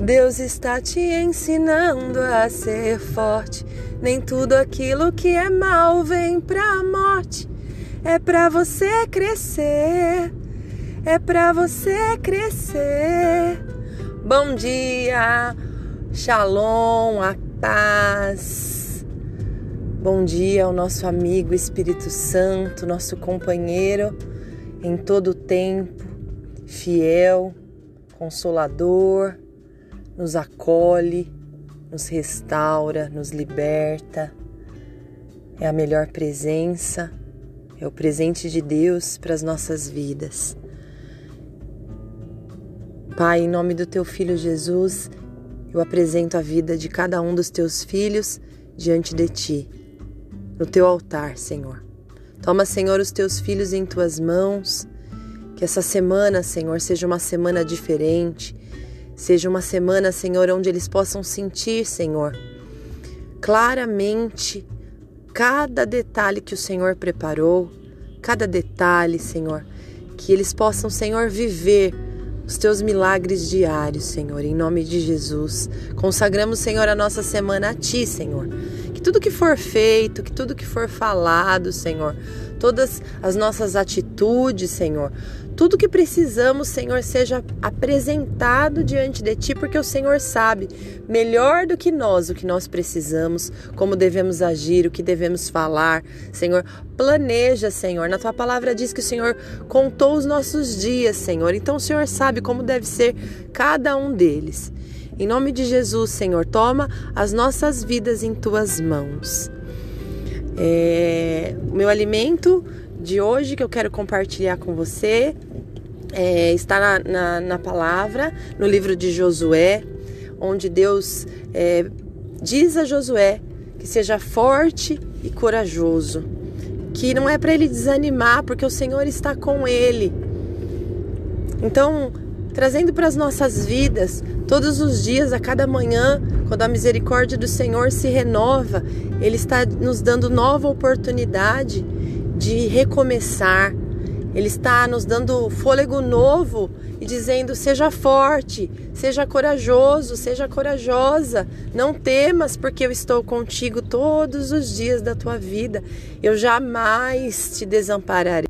Deus está te ensinando a ser forte. Nem tudo aquilo que é mal vem pra morte. É pra você crescer. É pra você crescer. Bom dia. Shalom, a paz. Bom dia ao nosso amigo Espírito Santo, nosso companheiro em todo o tempo, fiel, consolador nos acolhe, nos restaura, nos liberta. É a melhor presença, é o presente de Deus para as nossas vidas. Pai, em nome do teu filho Jesus, eu apresento a vida de cada um dos teus filhos diante de ti, no teu altar, Senhor. Toma, Senhor, os teus filhos em tuas mãos. Que essa semana, Senhor, seja uma semana diferente, Seja uma semana, Senhor, onde eles possam sentir, Senhor, claramente cada detalhe que o Senhor preparou, cada detalhe, Senhor, que eles possam, Senhor, viver os teus milagres diários, Senhor, em nome de Jesus. Consagramos, Senhor, a nossa semana a ti, Senhor. Que tudo que for feito, que tudo que for falado, Senhor, todas as nossas atitudes, Senhor, tudo que precisamos, Senhor, seja apresentado diante de Ti, porque o Senhor sabe melhor do que nós o que nós precisamos, como devemos agir, o que devemos falar. Senhor, planeja, Senhor. Na Tua palavra diz que o Senhor contou os nossos dias, Senhor. Então o Senhor sabe como deve ser cada um deles. Em nome de Jesus, Senhor, toma as nossas vidas em Tuas mãos. É, o meu alimento de hoje que eu quero compartilhar com você é, está na, na, na, palavra, no livro de Josué, onde Deus é, diz a Josué que seja forte e corajoso, que não é para ele desanimar, porque o Senhor está com ele. Então, trazendo para as nossas vidas, todos os dias, a cada manhã, quando a misericórdia do Senhor se renova, Ele está nos dando nova oportunidade de recomeçar. Ele está nos dando fôlego novo e dizendo: seja forte, seja corajoso, seja corajosa, não temas, porque eu estou contigo todos os dias da tua vida. Eu jamais te desampararei.